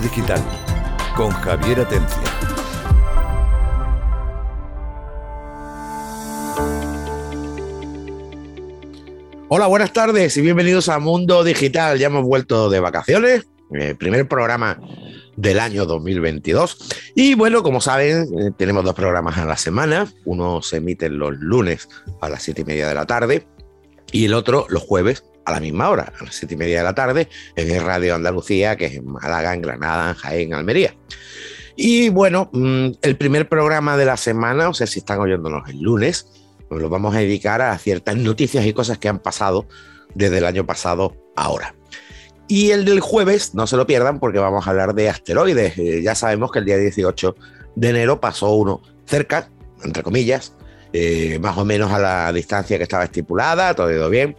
Digital con Javier Atencia. Hola, buenas tardes y bienvenidos a Mundo Digital. Ya hemos vuelto de vacaciones, el primer programa del año 2022. Y bueno, como saben, eh, tenemos dos programas a la semana. Uno se emite los lunes a las siete y media de la tarde y el otro los jueves a la misma hora, a las siete y media de la tarde, en el Radio Andalucía, que es en Málaga, en Granada, en Jaén, en Almería. Y bueno, mm, el primer programa de la semana, o sea, si están oyéndonos el lunes, pues lo vamos a dedicar a ciertas noticias y cosas que han pasado desde el año pasado ahora. Y el del jueves, no se lo pierdan porque vamos a hablar de asteroides. Eh, ya sabemos que el día 18 de enero pasó uno cerca, entre comillas, eh, más o menos a la distancia que estaba estipulada, todo ido bien,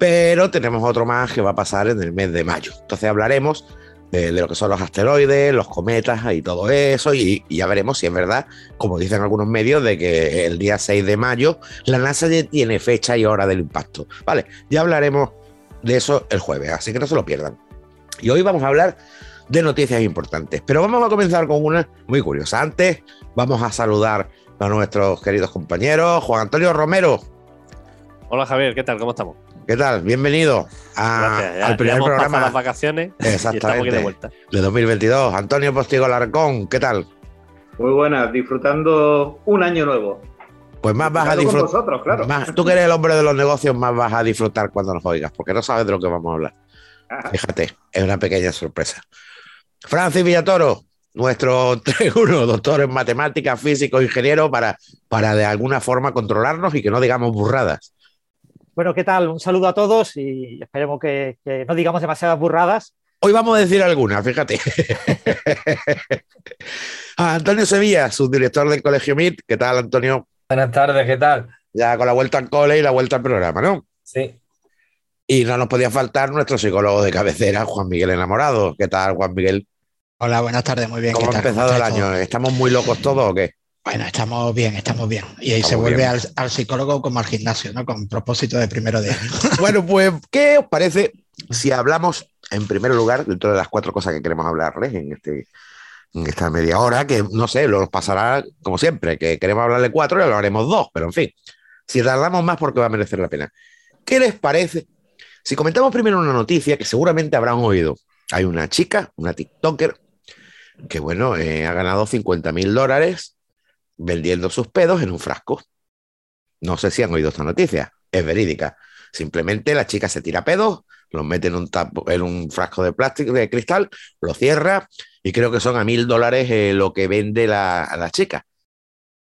pero tenemos otro más que va a pasar en el mes de mayo. Entonces hablaremos de, lo que son los asteroides, los cometas y todo eso, y, ya veremos si es verdad, como dicen algunos medios, de que el día 6 de mayo la NASA ya tiene fecha y hora del impacto. Vale, ya hablaremos de eso el jueves, así que no se lo pierdan. Y hoy vamos a hablar de noticias importantes, pero vamos a comenzar con una muy curiosa. Antes vamos a saludar a nuestros queridos compañeros. Juan Antonio Romero. Hola Javier, ¿qué tal? ¿Cómo estamos? ¿Qué tal? Bienvenido al primer programa. las vacaciones Exactamente, de, vuelta. de 2022. Antonio Postigo Larcón, ¿qué tal? Muy buenas, disfrutando un año nuevo. Pues más vas a disfrutar. claro. tú que eres el hombre de los negocios, más vas a disfrutar cuando nos oigas, porque no sabes de lo que vamos a hablar. Fíjate, es una pequeña sorpresa. Francis Villatoro, nuestro 3-1, doctor en matemáticas, físico, ingeniero, para, para de alguna forma controlarnos y que no digamos burradas. Bueno, ¿qué tal? Un saludo a todos y esperemos que, no digamos demasiadas burradas. Hoy vamos a decir algunas, fíjate. Antonio Sevilla, subdirector del Colegio MIT. ¿Qué tal, Antonio? Buenas tardes, ¿qué tal? Ya con la vuelta al cole y la vuelta al programa, ¿no? Sí. Y no nos podía faltar nuestro psicólogo de cabecera, Juan Miguel Enamorado. ¿Qué tal, Juan Miguel? Hola, buenas tardes, muy bien. ¿Cómo ha empezado el año? ¿Estamos muy locos todos o qué? Bueno, estamos bien, estamos bien. Y ahí se vuelve al, psicólogo como al gimnasio, ¿no? Con propósito de primero de año. bueno, pues, ¿qué os parece si hablamos, en primer lugar, dentro de las cuatro cosas que queremos hablarles en, este, en esta media hora, que no sé, lo pasará como siempre, que queremos hablarle cuatro y lo haremos dos, pero en fin, si tardamos más porque va a merecer la pena. ¿Qué les parece si comentamos primero una noticia que seguramente habrán oído? Hay una chica, una TikToker, que bueno, eh, ha ganado 50 mil dólares vendiendo sus pedos en un frasco. No sé si han oído esta noticia, es verídica. Simplemente la chica se tira pedos, los mete en un, en un frasco de plástico, de cristal, lo cierra y creo que son a mil dólares eh, lo que vende la, a la chica.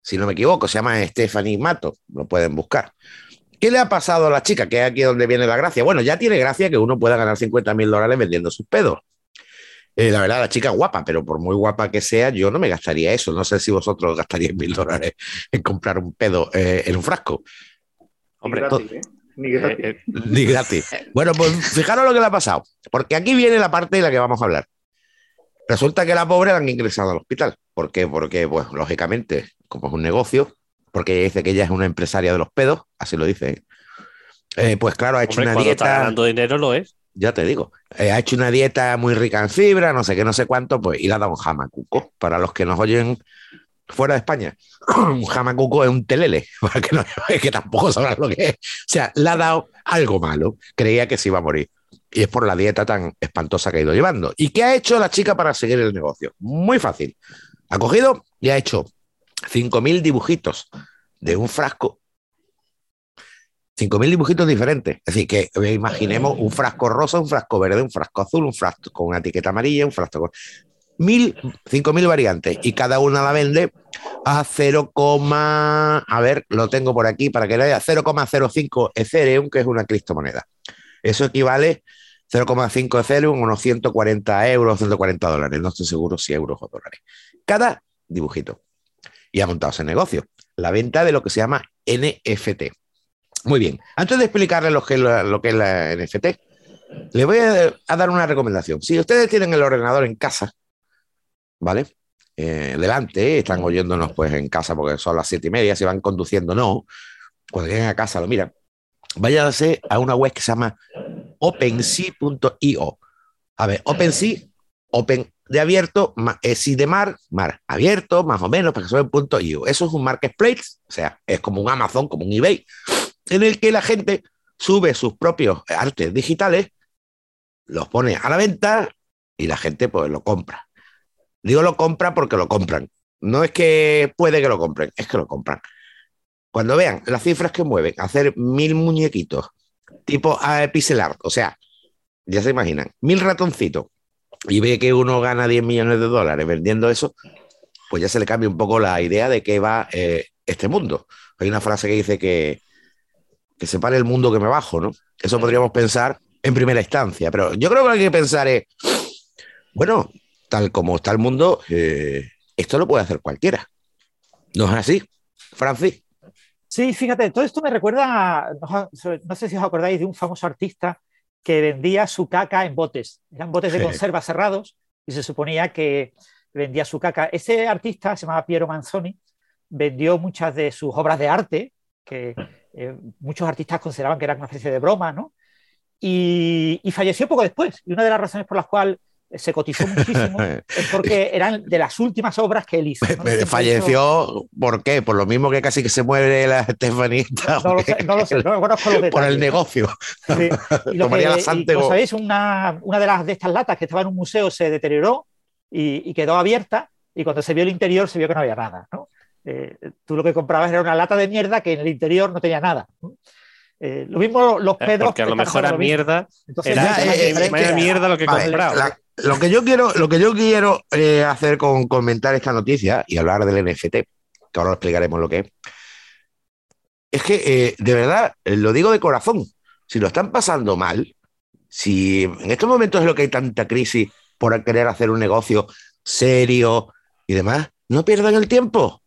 Si no me equivoco, se llama Stephanie Mato, lo pueden buscar. ¿Qué le ha pasado a la chica? Que es aquí donde viene la gracia. Bueno, ya tiene gracia que uno pueda ganar 50 mil dólares vendiendo sus pedos. Eh, la verdad, la chica es guapa, pero por muy guapa que sea, yo no me gastaría eso. No sé si vosotros gastaríais mil dólares en comprar un pedo eh, en un frasco. Hombre, ¿eh? Ni gratis. ni gratis. Bueno, pues fijaros lo que le ha pasado, porque aquí viene la parte de la que vamos a hablar. Resulta que la pobre la han ingresado al hospital. ¿Por qué? Porque, pues, lógicamente, como es un negocio, porque dice que ella es una empresaria de los pedos, así lo dice. pues claro, ha hecho una dieta. Está ganando dinero lo es ya te digo, eh, ha hecho una dieta muy rica en fibra, no sé qué, no sé cuánto, pues, y le ha dado un jamacuco. Para los que nos oyen fuera de España, un jamacuco es un telele, para que, no, tampoco sabrán lo que es. O sea, le ha dado algo malo, creía que se iba a morir. Y es por la dieta tan espantosa que ha ido llevando. ¿Y qué ha hecho la chica para seguir el negocio? Muy fácil. Ha cogido y ha hecho 5.000 dibujitos de un frasco 5.000 dibujitos diferentes. Es decir, que imaginemos un frasco rosa, un frasco verde, un frasco azul, un frasco con una etiqueta amarilla, un frasco con... Mil, 5.000 variantes y cada una la vende a 0, a ver, lo tengo por aquí para que lo vea, 0,05 Ethereum, que es una criptomoneda. Eso equivale 0,5 Ethereum, unos 140 euros, 140 dólares, no estoy seguro si euros o dólares. Cada dibujito. Y ha montado ese negocio, la venta de lo que se llama NFT. Muy bien. Antes de explicarles lo que, es la, lo que es la NFT, les voy a, dar una recomendación. Si ustedes tienen el ordenador en casa, ¿vale? Eh, delante, están oyéndonos pues en casa porque son las siete y media, si van conduciendo, no. Cuando lleguen a casa lo miran. Váyanse a una web que se llama OpenSea.io. A ver, OpenSea, Open de abierto, es y de mar, mar abierto, más o menos, para que punto .io. Eso es un marketplace, o sea, es como un Amazon, como un eBay, en el que la gente sube sus propios artes digitales, los pone a la venta y la gente pues lo compra. Digo lo compra porque lo compran. No es que puede que lo compren, es que lo compran. Cuando vean las cifras que mueven, hacer mil muñequitos tipo a pixel art, o sea, ya se imaginan, mil ratoncitos, y ve que uno gana 10 millones de dólares vendiendo eso, pues ya se le cambia un poco la idea de qué va eh, este mundo. Hay una frase que dice que, que separe el mundo que me bajo, ¿no? Eso podríamos pensar en primera instancia, pero yo creo que lo que hay que pensar es, bueno, tal como está el mundo, eh, esto lo puede hacer cualquiera. ¿No es así, Francis? Sí, fíjate, todo esto me recuerda, no, sé si os acordáis de un famoso artista que vendía su caca en botes. Eran botes de conserva cerrados y se suponía que vendía su caca. Ese artista se llamaba Piero Manzoni, vendió muchas de sus obras de arte, que eh, muchos artistas consideraban que eran una especie de broma, ¿no? Y, y, falleció poco después. Y una de las razones por las cuales se cotizó muchísimo, es porque eran de las últimas obras que él hizo. Falleció, ¿por qué? Por lo mismo que casi que se muere la Estefanita. No, lo sé, no lo sé, no conozco los Por el negocio. Sí. Y lo que, y, sabéis, una, una, de las de estas latas que estaba en un museo se deterioró y, y, quedó abierta y cuando se vio el interior se vio que no había nada. ¿no? Eh, tú lo que comprabas era una lata de mierda que en el interior no tenía nada. Eh, lo mismo los eh, pedros. Porque a lo mejor a mierda. Entonces, era, mierda lo que vale, compraba. La, lo que yo quiero, lo que yo quiero eh, hacer con comentar esta noticia y hablar del NFT, que ahora lo explicaremos lo que es, es que eh, de verdad, lo digo de corazón, si lo están pasando mal, si en estos momentos es lo que hay tanta crisis por querer hacer un negocio serio y demás, no pierdan el tiempo,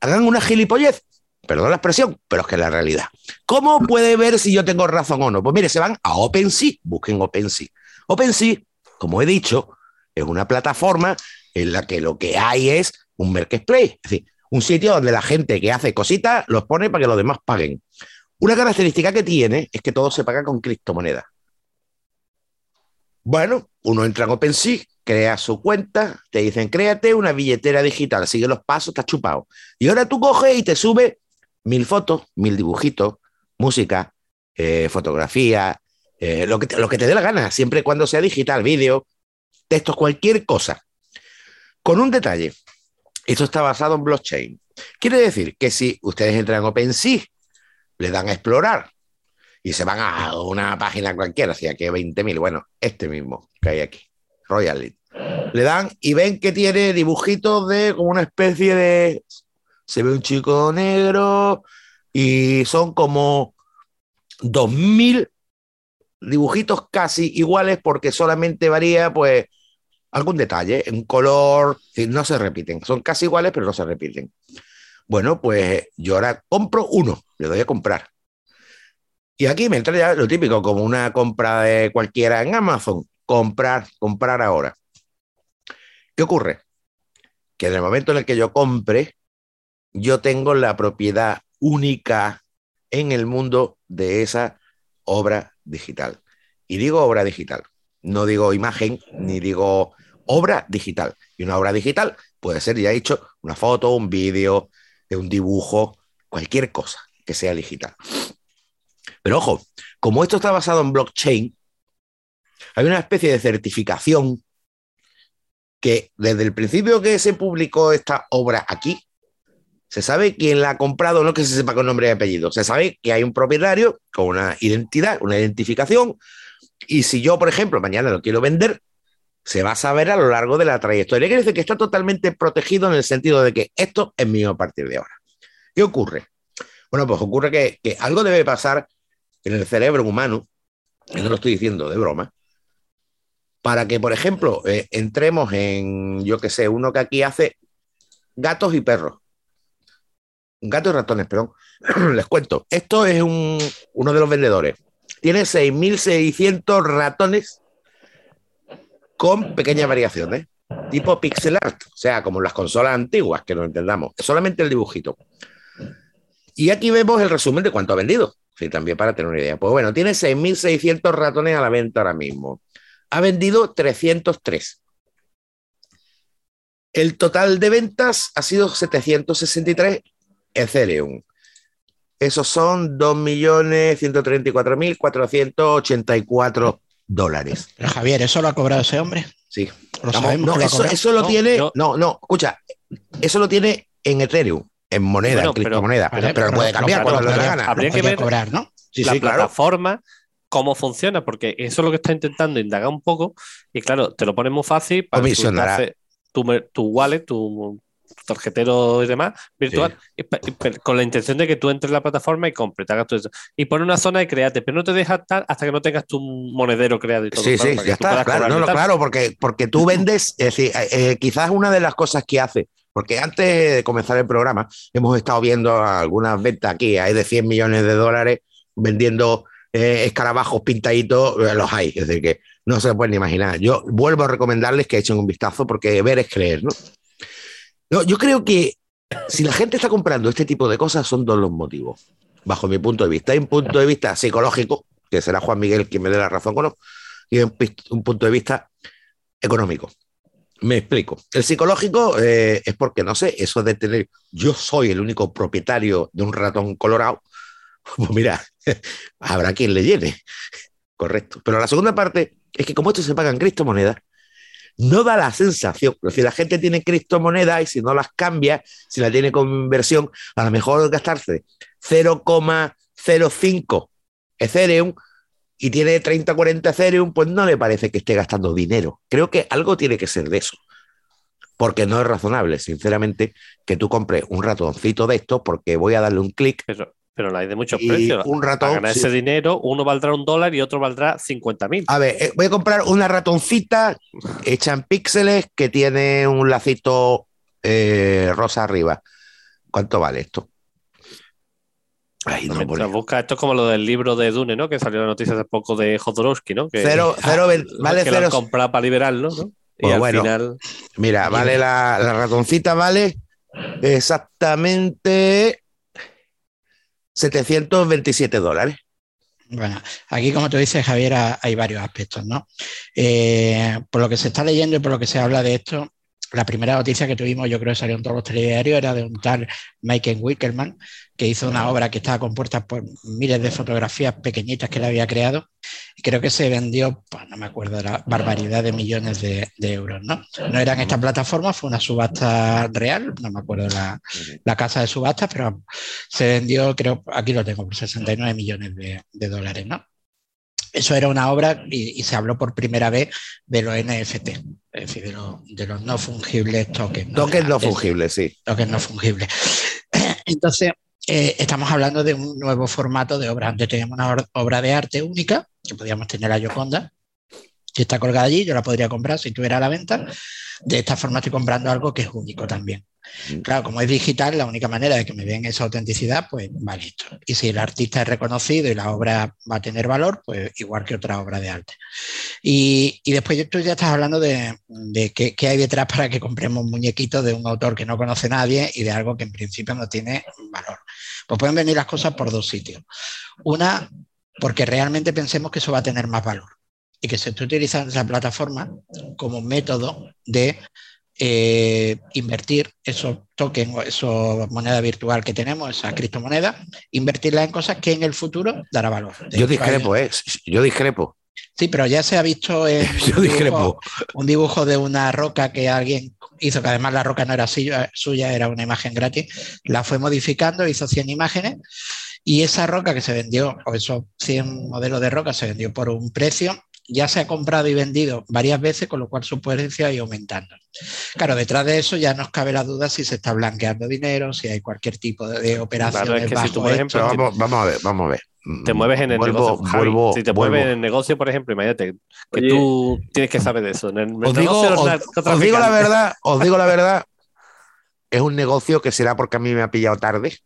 hagan una gilipollez, perdón la expresión, pero es que es la realidad. ¿Cómo puede ver si yo tengo razón o no? Pues mire, se van a OpenSea, busquen OpenSea. OpenSea como he dicho, es una plataforma en la que lo que hay es un marketplace, es decir, un sitio donde la gente que hace cositas los pone para que los demás paguen. Una característica que tiene es que todo se paga con criptomonedas. Bueno, uno entra en OpenSea, crea su cuenta, te dicen, créate una billetera digital, sigue los pasos, está chupado. Y ahora tú coges y te sube mil fotos, mil dibujitos, música, eh, fotografía, eh, lo, que te, lo que te dé la gana, siempre y cuando sea digital, vídeo, textos, cualquier cosa. Con un detalle, esto está basado en blockchain. Quiere decir que si ustedes entran en OpenSea, le dan a explorar y se van a una página cualquiera, si aquí hay 20.000, bueno, este mismo que hay aquí, Royal Le dan y ven que tiene dibujitos de como una especie de. Se ve un chico negro y son como 2.000 dibujitos casi iguales porque solamente varía pues algún detalle, un color, no se repiten, son casi iguales pero no se repiten. Bueno, pues yo ahora compro uno, le doy a comprar. Y aquí me entra ya lo típico, como una compra de cualquiera en Amazon, comprar, comprar ahora. ¿Qué ocurre? Que en el momento en el que yo compre, yo tengo la propiedad única en el mundo de esa obra digital. Y digo obra digital, no digo imagen ni digo obra digital. Y una obra digital puede ser, ya he dicho, una foto, un vídeo, un dibujo, cualquier cosa que sea digital. Pero ojo, como esto está basado en blockchain, hay una especie de certificación que desde el principio que se publicó esta obra aquí, se sabe quién la ha comprado, no que se sepa con nombre y apellido. Se sabe que hay un propietario con una identidad, una identificación. Y si yo, por ejemplo, mañana lo quiero vender, se va a saber a lo largo de la trayectoria. Quiere decir que está totalmente protegido en el sentido de que esto es mío a partir de ahora. ¿Qué ocurre? Bueno, pues ocurre que, algo debe pasar en el cerebro humano, no lo estoy diciendo de broma, para que, por ejemplo, eh, entremos en, yo qué sé, uno que aquí hace gatos y perros gato y ratones, perdón. Les cuento. Esto es un, uno de los vendedores. Tiene 6.600 ratones con pequeñas variaciones, tipo pixel art, o sea, como las consolas antiguas, que no entendamos. Solamente el dibujito. Y aquí vemos el resumen de cuánto ha vendido. Sí, también para tener una idea. Pues bueno, tiene 6.600 ratones a la venta ahora mismo. Ha vendido 303. El total de ventas ha sido 763 Ethereum. Esos son 2.134.484 dólares. Pero Javier, ¿eso lo ha cobrado ese hombre? Sí. no, eso, lo tiene. No, no, escucha. Eso lo tiene en Ethereum, en moneda, en criptomoneda. Pero, pero, puede cambiar cuando le gana. Habría que ver cobrar, ¿no? Sí, la plataforma, cómo funciona, porque eso es lo que está intentando indagar un poco. Y claro, te lo pones muy fácil para tu, tu wallet, tu tarjetero y demás virtual, con la intención de que tú entres en la plataforma y compres, te hagas todo eso. Y pone una zona de créate, pero no te deja estar hasta que no tengas tu monedero creado y todo. Sí, sí, ya está, claro, claro, porque, porque tú vendes, es decir, eh, eh, quizás una de las cosas que hace, porque antes de comenzar el programa hemos estado viendo algunas ventas aquí, hay de 100 millones de dólares vendiendo eh, escarabajos pintaditos, los hay, es decir, que no se pueden imaginar. Yo vuelvo a recomendarles que echen un vistazo porque ver es creer, ¿no? Yo creo que si la gente está comprando este tipo de cosas son dos los motivos, bajo mi punto de vista. Hay un punto de vista psicológico, que será Juan Miguel quien me dé la razón con y un, un punto de vista económico. Me explico. El psicológico eh, es porque, no sé, eso de tener, yo soy el único propietario de un ratón colorado, pues mira, habrá quien le llene. Correcto. Pero la segunda parte es que como esto se paga en criptomonedas, no da la sensación, si la gente tiene criptomonedas y si no las cambia, si la tiene como inversión, a lo mejor gastarse 0,05 Ethereum y tiene 30, 40 Ethereum, pues no le parece que esté gastando dinero. Creo que algo tiene que ser de eso. Porque no es razonable, sinceramente, que tú compres un ratoncito de esto porque voy a darle un clic pero la hay de muchos precios. Un ratón. Para ganar ese dinero, uno valdrá un dólar y otro valdrá 50 mil. A ver, eh, voy a comprar una ratoncita hecha en píxeles que tiene un lacito eh, rosa arriba. ¿Cuánto vale esto? Ay, no, busca, esto es como lo del libro de Dune, ¿no? Que salió la noticia hace poco de Jodorowsky, ¿no? Que, cero, cero, vale que cero. lo para liberarlo, ¿no? y pues al final. Mira, vale la, la ratoncita, vale exactamente 727 dólares. Bueno, aquí como tú dices, Javier, hay varios aspectos, ¿no? Eh, por lo que se está leyendo y por lo que se habla de esto, la primera noticia que tuvimos, yo creo que salió en todos los telediarios, era de un tal Michael Wickerman, que hizo una obra que estaba compuesta por miles de fotografías pequeñitas que él había creado, y creo que se vendió, pues no me acuerdo, la barbaridad de millones de, euros, ¿no? No era en esta plataforma, fue una subasta real, no me acuerdo la, la casa de subasta, pero se vendió, creo, aquí lo tengo, por 69 millones de, de dólares, ¿no? Eso era una obra y, se habló por primera vez de los NFT, es decir, de, los no fungibles tokens. Tokens no fungibles, sí. Tokens no fungibles. Entonces, eh, estamos hablando de un nuevo formato de obra. Antes teníamos una obra de arte única, que podíamos tener a Yoconda, que está colgada allí, yo la podría comprar si tuviera a la venta. De esta forma estoy comprando algo que es único también. Mm. Claro, como es digital, la única manera de que me den esa autenticidad, pues vale esto. Y si el artista es reconocido y la obra va a tener valor, pues igual que otra obra de arte. Y, después tú ya estás hablando de, qué, hay detrás para que compremos muñequitos de un autor que no conoce nadie y de algo que en principio no tiene valor. Pues pueden venir las cosas por dos sitios. Una, porque realmente pensemos que eso va a tener más valor y que se esté utilizando esa plataforma como método de eh, invertir esos tokens o esa moneda virtual que tenemos, esa criptomoneda, invertirla en cosas que en el futuro dará valor. yo discrepo, ¿eh? Yo discrepo. Sí, pero ya se ha visto en un, dibujo, un, dibujo, de una roca que alguien hizo, que además la roca no era suya, era una imagen gratis, la fue modificando, hizo 100 imágenes y esa roca que se vendió, o esos 100 modelos de roca se vendió por un precio ya se ha comprado y vendido varias veces, con lo cual su precio ha ido aumentando. Claro, detrás de eso ya nos cabe la duda si se está blanqueando dinero, si hay cualquier tipo de, operación. vamos, a ver, vamos a ver. Te mueves en el negocio. si te mueves en el negocio, por ejemplo, imagínate que tú tienes que saber de eso. os, digo, la verdad, os digo la verdad, es un negocio que será porque a mí me ha pillado tarde.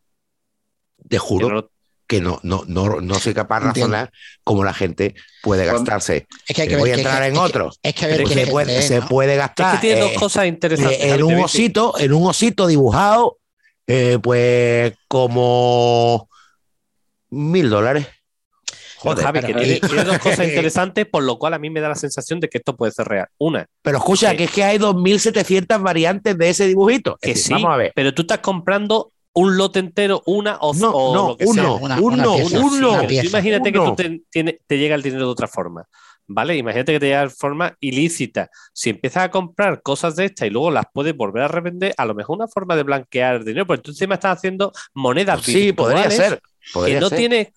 Te juro que no, no, no, no soy capaz de razonar cómo la gente puede gastarse. Es que hay que Voy a entrar en otro. Es que, se, puede, se puede gastar. Es que tiene dos cosas interesantes. en un osito, en un osito dibujado, eh, pues como mil dólares. Joder, Javi, que tiene, tiene dos cosas interesantes, por lo cual a mí me da la sensación de que esto puede ser real. Una, Pero escucha, Sí. que es que hay 2.700 variantes de ese dibujito. Es que decir, sí, Vamos a ver. pero tú estás comprando un lote entero, una o, No, o no, lo que uno, sea. Una- uno, una pieza, uno. imagínate que Uno. tú te, tiene- te llega el dinero de otra forma, ¿vale? Imagínate que te llega de forma ilícita. Si empiezas a comprar cosas de estas y luego las puedes volver a revender, a lo mejor una forma de blanquear el dinero, porque tú encima estás haciendo monedas Sí, podría ser. Podría que no ser. tiene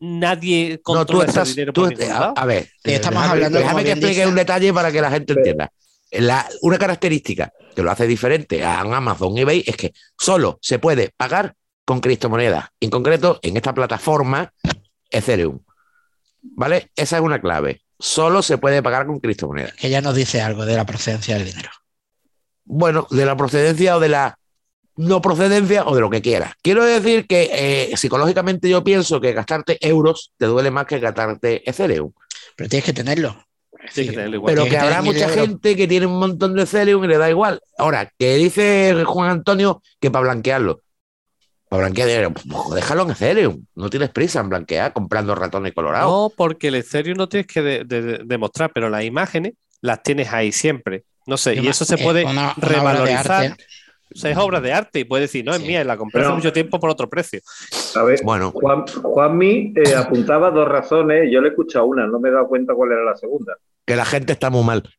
nadie No, tú controla ese estás. dinero tú- por a, a ver, Estamos déjame- hablando, Déjame que explique un detalle para que la gente entienda. La- una característica que lo hace diferente a Amazon eBay es que solo se puede pagar con criptomonedas. En concreto, en esta plataforma Ethereum. ¿Vale? Esa es una clave. Solo se puede pagar con criptomonedas. Que ya nos dice algo de la procedencia del dinero. bueno, de la procedencia o de la no procedencia o de lo que quieras. Quiero decir que eh, psicológicamente yo pienso que gastarte euros te duele más que gastarte Ethereum. Pero tienes que tenerlo. Que igual. Pero que que habrá mucha gente que tiene un montón de Ethereum y le da igual. Ahora, que dice Juan Antonio que para blanquearlo. Para blanquear dinero, pues déjalo en Ethereum. No tienes prisa en blanquear comprando ratones colorados. No, porque el Ethereum no tienes que de- de- de- demostrar, pero las imágenes las tienes ahí siempre. No sé, y eso se eh, puede una- una revalorizar. O sea, es obra de arte y puedes decir, no, es Sí. mía, la compré hace mucho tiempo por otro precio. A ver, Bueno, Juan, Juanmi eh, apuntaba dos razones, yo le he escuchado una, no me he dado cuenta cuál era la segunda. Que la gente está muy mal.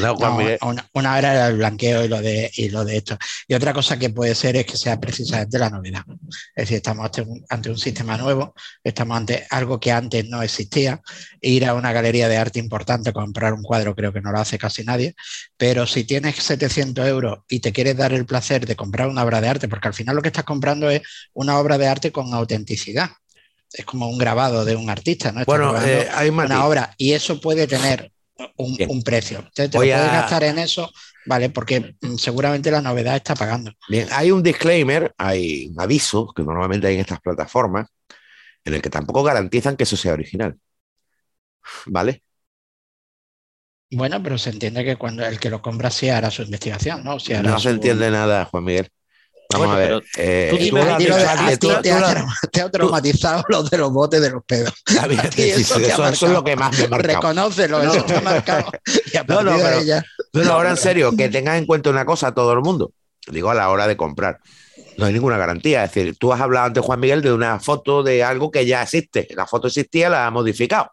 No, una, una era el blanqueo y lo, de, y lo de esto. Y otra cosa que puede ser es que sea precisamente la novedad. Es decir, estamos ante un, ante un sistema nuevo, estamos ante algo que antes no existía. Ir a una galería de arte importante, comprar un cuadro, creo que no lo hace casi nadie. Pero si tienes 700 euros y te quieres dar el placer de comprar una obra de arte, porque al final lo que estás comprando es una obra de arte con autenticidad. Es como un grabado de un artista, ¿no? Bueno, eh, hay matiz. una obra y eso puede tener un, precio. Entonces te Voy lo puedes a- gastar en eso, ¿vale? Porque mm, seguramente la novedad está pagando. Bien, hay un disclaimer, hay un aviso que normalmente hay en estas plataformas en el que tampoco garantizan que eso sea original. ¿Vale? Bueno, pero se entiende que cuando el que lo compra sí hará su investigación, ¿no? Sí hará No se su- entiende nada, Juan Miguel. Vamos Bueno, a ver. pero eh, tú dime a ti te, te ha traumatizado los de los botes de los pedos. A eso te es lo que más me ha marcado. Reconócelo, No. eso está marcado. A No, pero- No, no, ahora en serio, que tengas en cuenta una cosa todo el mundo. Digo, a la hora de comprar. No hay ninguna garantía. Es decir, tú has hablado antes, Juan Miguel, de una foto de algo que ya existe. La foto existía, la ha modificado.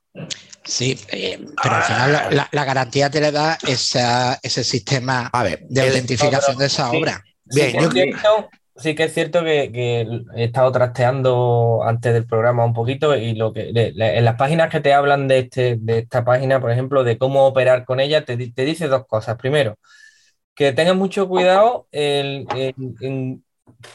Sí, eh, pero al final la, la- la garantía te le da esa- ese sistema A ver, de el- autentificación de esa sí. Bien, sí, que es cierto, sí que es cierto que, que he estado trasteando antes del programa un poquito y lo que de- de- en las páginas que te hablan de, este, de esta página, por ejemplo, de cómo operar con ella, te, te dice dos cosas. Primero, que tengas mucho cuidado en, en- en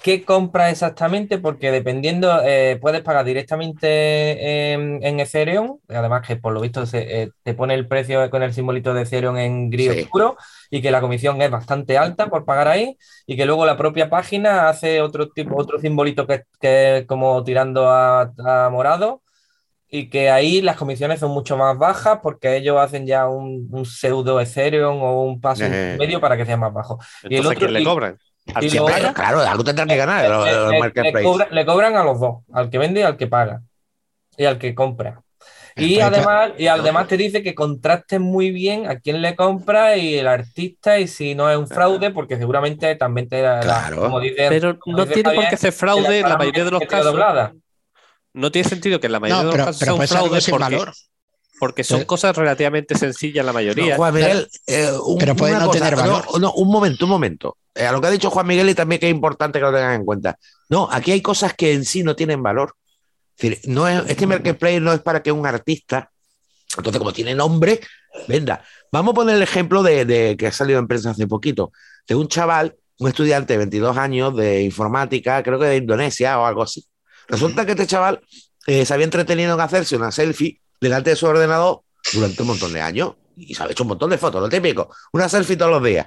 qué compras exactamente, porque dependiendo, eh, puedes pagar directamente en, en Ethereum, además que por lo visto se, eh, te pone el precio con el simbolito de Ethereum en gris Sí. oscuro y que la comisión es bastante alta por pagar ahí y que luego la propia página hace otro tipo, otro simbolito que, que es como tirando a, a morado y que ahí las comisiones son mucho más bajas porque ellos hacen ya un, un pseudo Ethereum o un paso Eh. medio para que sea más bajo. Y el ¿a otro- quién le cobran? Al y paga. otro- Claro, algo tendrán que ganar los, le, los le- le marketplaces. cobra- le cobran a los dos, al que vende y al que paga y al que compra. Y Entonces, además, y además te dice que contrastes muy bien a quién le compra y el artista y si no es un fraude, porque seguramente también te da, la- Claro. como dice, Pero como no dice tiene por Javier, qué ser fraude en la mayoría de los casos. doblada. No tiene sentido que en la mayoría No, de los casos sea un fraude sin porque, valor. porque son Pero- cosas relativamente sencillas la mayoría. No, Juan Miguel, eh, un- Pero puede no tener no, valor. no, un momento, un momento. Eh, a lo que ha dicho Juan Miguel y también que es importante que lo tengan en cuenta. No, aquí hay cosas que en sí no tienen valor. Es decir, no es, este marketplace no es para que un artista, entonces como tiene nombre, venda. Vamos a poner el ejemplo de, de- que ha salido en prensa hace poquito, de un chaval, un estudiante de 22 años de informática, creo que de Indonesia o algo así. Resulta que este chaval eh, se había entretenido en hacerse una selfie delante de su ordenador durante un montón de años y se ha hecho un montón de fotos, lo típico, una selfie todos los días,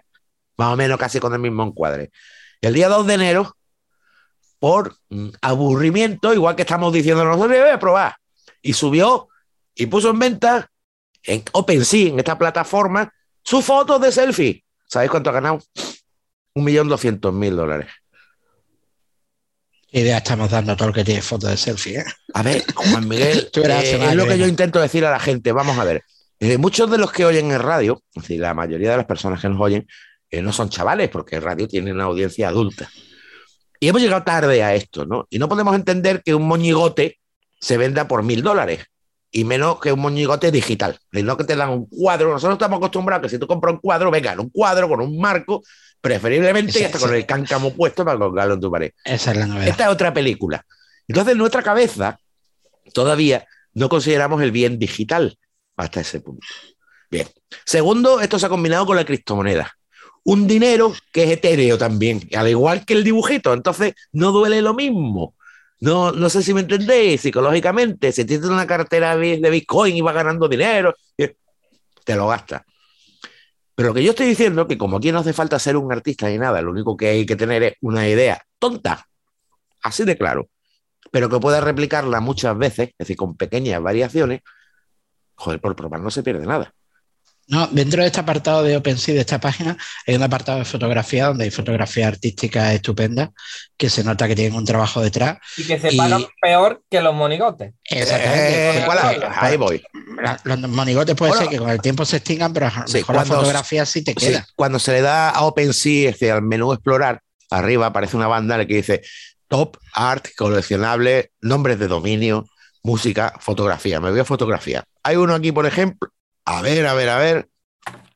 más o menos casi con el mismo encuadre. El día 2 de enero, por aburrimiento, igual que estamos diciendo nosotros, voy a probar. Y subió y puso en venta en OpenSea, en esta plataforma, sus fotos de selfie. ¿Sabéis cuánto ha ganado? Un millón doscientos mil dólares. ¿Qué idea estamos dando a todo el que tiene fotos de selfie? ¿eh? A ver, Juan Miguel, eh, es lo que yo intento decir a la gente. Vamos a ver. Eh, muchos de los que oyen en radio, es decir, la mayoría de las personas que nos oyen, eh, no son chavales, porque radio tiene una audiencia adulta. Y hemos llegado tarde a esto, ¿no? Y no podemos entender que un moñigote se venda por mil dólares. Y menos que un moñigote digital. Y no que te dan un cuadro. Nosotros estamos acostumbrados a que si tú compras un cuadro, venga, en un cuadro con un marco, preferiblemente Sí, hasta con el cáncamo puesto para colgarlo en tu pared. Esa es la novedad. Esta es otra película. Entonces, en nuestra cabeza, todavía no consideramos el bien digital hasta ese punto. Bien. Segundo, esto se ha combinado con la criptomoneda. Un dinero que es etéreo también, al igual que el dibujito. Entonces, no duele lo mismo. No, no sé si me entendéis psicológicamente. Si tienes una cartera de Bitcoin y vas ganando dinero, eh, te lo gastas. Pero lo que yo estoy diciendo es que como aquí no hace falta ser un artista ni nada, lo único que hay que tener es una idea tonta, así de claro, pero que puedas replicarla muchas veces, es decir, con pequeñas variaciones, joder, por probar no se pierde nada. No, dentro de este apartado de OpenSea de esta página hay un apartado de fotografía donde hay fotografías artísticas estupendas que se nota que tienen un trabajo detrás. Y que se Y- pagan peor que los monigotes. Exactamente. Eh, ¿cuál es? Eh, ahí voy. la- Los monigotes puede Bueno. ser que con el tiempo se extingan, pero a lo Sí, mejor la cuando- fotografía sí te Sí, queda. cuando se le da a OpenSea, es decir, al menú explorar, arriba aparece una banda en la que dice Top Art, coleccionable, nombres de dominio, música, fotografía. Me voy a fotografía. Hay uno aquí, por ejemplo. A ver, a ver, a ver.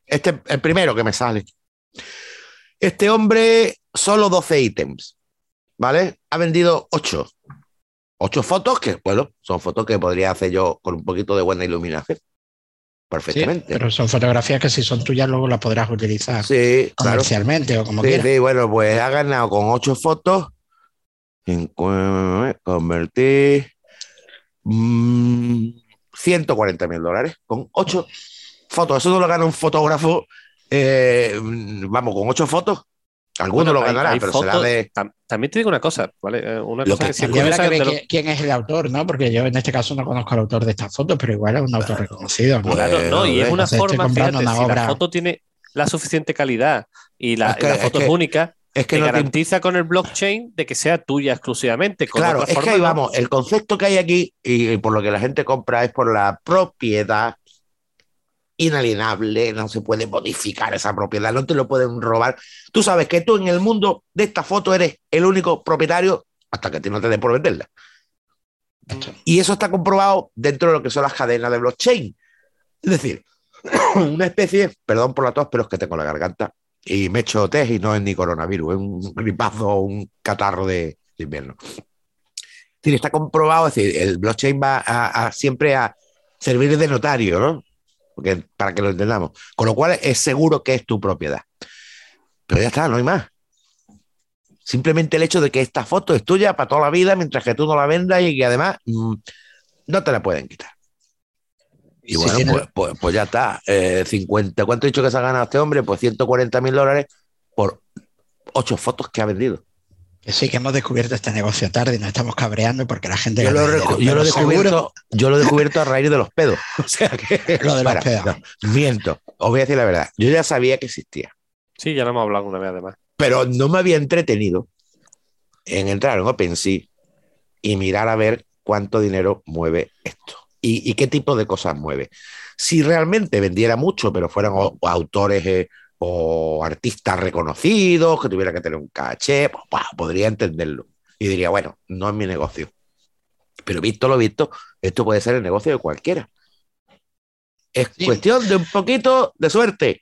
Este el primero que me sale. Este hombre, solo 12 ítems. ¿Vale? Ha vendido 8. 8 fotos que, bueno, son fotos que podría hacer yo con un poquito de buena iluminación. Sí, Perfectamente. pero son fotografías que si son tuyas luego las podrás utilizar Sí, claro. comercialmente o como Sí, quieras. sí, bueno, pues ha ganado con ocho fotos. En, cu- convertir mm, 140 mil dólares con ocho fotos. Eso no lo gana un fotógrafo. eh, vamos, con ocho fotos. Alguno Bueno, lo ganará, hay pero fotos- será de. tam- También te digo una cosa, ¿vale? Eh, Una Lo cosa que- que, que lo- qui- quién es el autor, ¿no? Porque yo en este caso no conozco al autor de estas fotos, pero igual es un autor reconocido, ¿no? Claro, no, y es una forma, fíjate, una si obra- la foto tiene la suficiente calidad y la, Es foto es, única, Es que te no te garantiza con el blockchain de que sea tuya exclusivamente. Con Claro, es que ahí vamos, el concepto que hay aquí y, y por lo que la gente compra es por la propiedad inalienable, no se puede modificar esa propiedad, no te lo pueden robar. Tú sabes que tú en el mundo de esta foto eres el único propietario hasta que a ti no te den por venderla. Y eso está comprobado dentro de lo que son las cadenas de blockchain. Es decir, una especie, perdón por la tos, pero es que tengo la garganta y me echo test y no es ni coronavirus, es un gripazo o un catarro de, invierno. Es está comprobado, es decir, el blockchain va a siempre a servir de notario, ¿no? Porque, para que lo entendamos. Con lo cual es seguro que es tu propiedad. Pero ya está, no hay más. Simplemente el hecho de que esta foto es tuya para toda la vida mientras que tú no la vendas y que además mm, no te la pueden quitar. Y Sí, bueno, pues, pues- pues ya está. Eh, 50, ¿Cuánto he dicho que se ha ganado este hombre? Pues 140 mil dólares por ocho fotos que ha vendido. Que sí, que hemos descubierto este negocio tarde y nos estamos cabreando porque la gente. Yo lo, dinero, yo lo descubierto, yo lo he descubierto a raíz de los pedos. O sea que. Lo de los Para, pedos. no, miento. Os voy a decir la verdad. Yo ya sabía que existía, Sí, ya lo hemos hablado una vez además. pero no me había entretenido en entrar en OpenSea y mirar a ver cuánto dinero mueve esto y, y qué tipo de cosas mueve. Si realmente vendiera mucho, pero fueran o- o autores eh, o artistas reconocidos, que tuvieran que tener un caché, pues, bah, podría entenderlo. Y diría, bueno, no es mi negocio. Pero visto lo visto, esto puede ser el negocio de cualquiera. Es Sí. cuestión de un poquito de suerte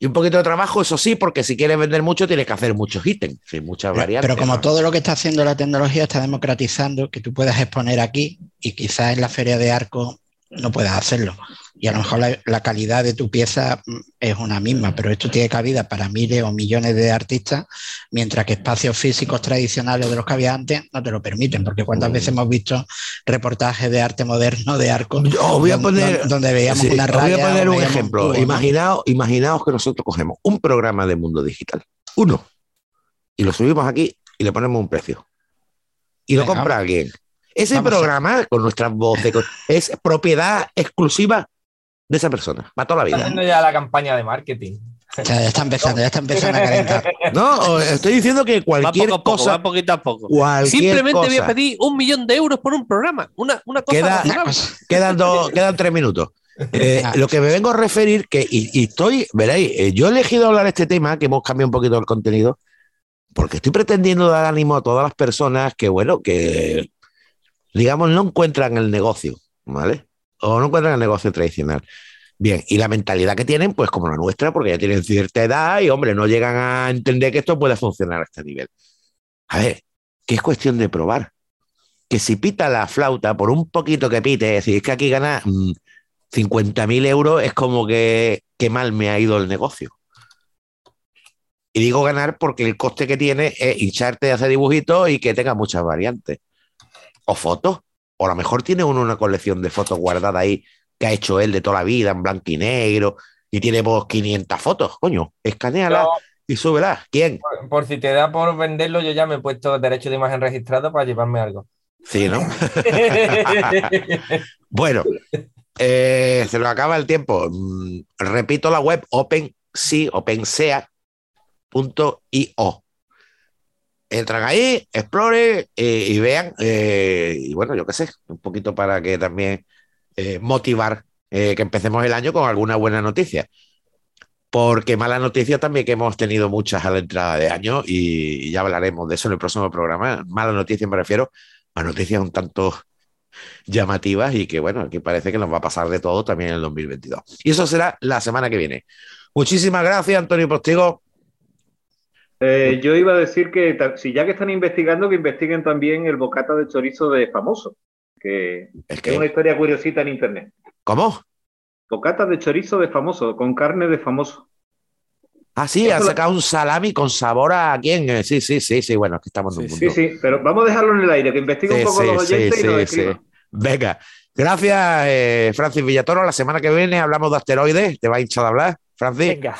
y un poquito de trabajo, eso sí, porque si quieres vender mucho tienes que hacer muchos ítems, sí, muchas Pero, variantes. pero como ¿no? todo lo que está haciendo la tecnología está democratizando, que tú puedas exponer aquí y quizás en la feria de arco no puedas hacerlo. Y a lo mejor la, la calidad de tu pieza mm, es una misma, pero esto tiene cabida para miles o millones de artistas, mientras que espacios físicos tradicionales de los que había antes no te lo permiten, porque cuántas veces hemos visto reportajes de arte moderno de arco Yo os voy a donde- poner, donde, donde veíamos sí, una raya. voy a poner un ejemplo. Imaginaos, imaginaos que nosotros cogemos un programa de mundo digital, uno, y lo subimos aquí y le ponemos un precio. Y lo Venga. compra alguien. Ese Vamos a- programa, con nuestras voces, con- es propiedad exclusiva de esa persona, para toda la Está vida. haciendo ya la campaña de marketing. Ya, ya está empezando, ya está empezando a calentar. No, estoy diciendo que Va cualquier poco a poco, cosa. va poquito a poco. Cualquier Simplemente voy a cosa. pedir un millón de euros por un programa. Una, una cosa Queda-. Quedan, dos- quedan tres minutos. Eh, Ah. lo que me vengo a referir, que, y, y estoy, veréis, eh, yo he elegido hablar este tema, que hemos cambiado un poquito el contenido, porque estoy pretendiendo dar ánimo a todas las personas que, bueno, que, digamos, no encuentran el negocio, ¿vale? O no encuentran el negocio tradicional. Bien, y la mentalidad que tienen, pues como la nuestra, porque ya tienen cierta edad y, hombre, no llegan a entender que esto puede funcionar a este nivel. A ver, que es cuestión de probar. Que si pita la flauta, por un poquito que pite, decir, es que aquí gana mm, 50.000 euros, es como que, que mal me ha ido el negocio. Y digo ganar porque el coste que tiene es hincharte de hacer dibujitos y que tenga muchas variantes. O fotos. O a lo mejor tiene uno una colección de fotos guardada ahí que ha hecho él de toda la vida en blanco y negro y tiene pues 500 fotos. Coño, escaneala y súbela. ¿Quién? por, por si te da por venderlo, yo ya me he puesto derecho de imagen registrado para llevarme algo. Sí, ¿no? Bueno, eh, se nos acaba el tiempo. Mm, repito la web OpenSea, OpenSea.io. Entran ahí, exploren eh, y vean. eh, y bueno, yo qué sé, un poquito para que también eh, motivar eh, que empecemos el año con alguna buena noticia. Porque malas noticias también que hemos tenido muchas a la entrada de año y, y ya hablaremos de eso en el próximo programa. Malas noticias me refiero a noticias un tanto llamativas y que bueno, aquí parece que nos va a pasar de todo también en el 2022. Y eso será la semana que viene. Muchísimas gracias, Antonio Postigo. Eh, yo iba a decir que si ya que están investigando, que investiguen también el bocata de chorizo de famoso, que Es una historia curiosita en internet. ¿Cómo? Bocata de chorizo de famoso, con carne de famoso. Ah, sí, Eso ha lo- sacado un salami con sabor a quién. Eh, Sí, sí, sí, sí. Bueno, es que estamos en un Sí, mundo. Sí, sí, pero vamos a dejarlo en el aire, que investiguen Sí, un poco sí, los sí, oyentes y nos sí, escriban. sí. Venga, gracias, eh, Francis Villatoro. La semana que viene hablamos de asteroides. Te va a hinchar de hablar, Francis. Venga.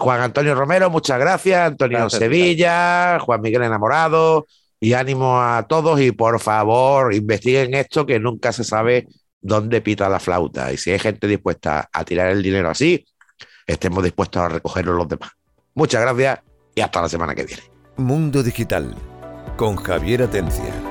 Juan Antonio Romero, muchas gracias. Antonio Gracias, Sevilla, Juan Miguel Enamorado. Y ánimo a todos. Y por favor, investiguen esto que nunca se sabe dónde pita la flauta. Y si hay gente dispuesta a tirar el dinero así, estemos dispuestos a recogerlo los demás. Muchas gracias y hasta la semana que viene. Mundo Digital con Javier Atencia.